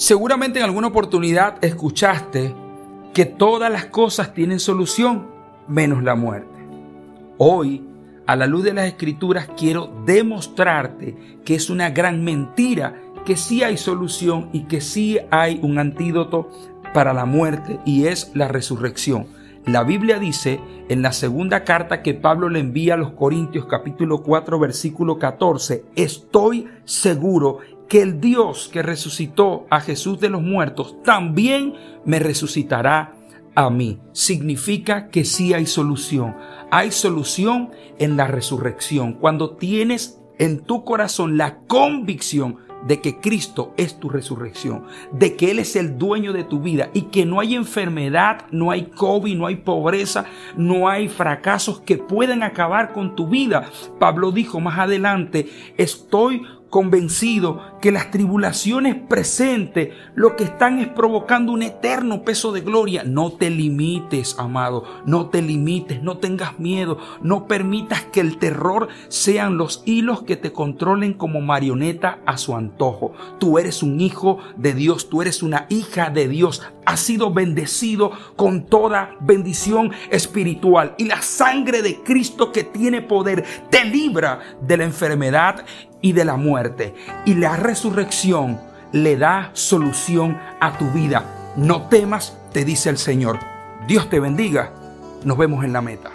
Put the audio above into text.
Seguramente en alguna oportunidad escuchaste que todas las cosas tienen solución menos la muerte. Hoy, a la luz de las escrituras, quiero demostrarte que es una gran mentira, que sí hay solución y que sí hay un antídoto para la muerte y es la resurrección. La Biblia dice en la segunda carta que Pablo le envía a los Corintios capítulo 4 versículo 14, estoy seguro que el Dios que resucitó a Jesús de los muertos también me resucitará a mí. Significa que sí hay solución. Hay solución en la resurrección. Cuando tienes en tu corazón la convicción de que Cristo es tu resurrección, de que Él es el dueño de tu vida y que no hay enfermedad, no hay COVID, no hay pobreza, no hay fracasos que puedan acabar con tu vida. Pablo dijo más adelante, estoy convencido que las tribulaciones presentes lo que están es provocando un eterno peso de gloria. No te limites, amado, no te limites, no tengas miedo, no permitas que el terror sean los hilos que te controlen como marioneta a su antojo. Tú eres un hijo de Dios, tú eres una hija de Dios, has sido bendecido con toda bendición espiritual y la sangre de Cristo que tiene poder te libra de la enfermedad y de la muerte. Y la resurrección le da solución a tu vida. No temas, te dice el Señor. Dios te bendiga. Nos vemos en la meta.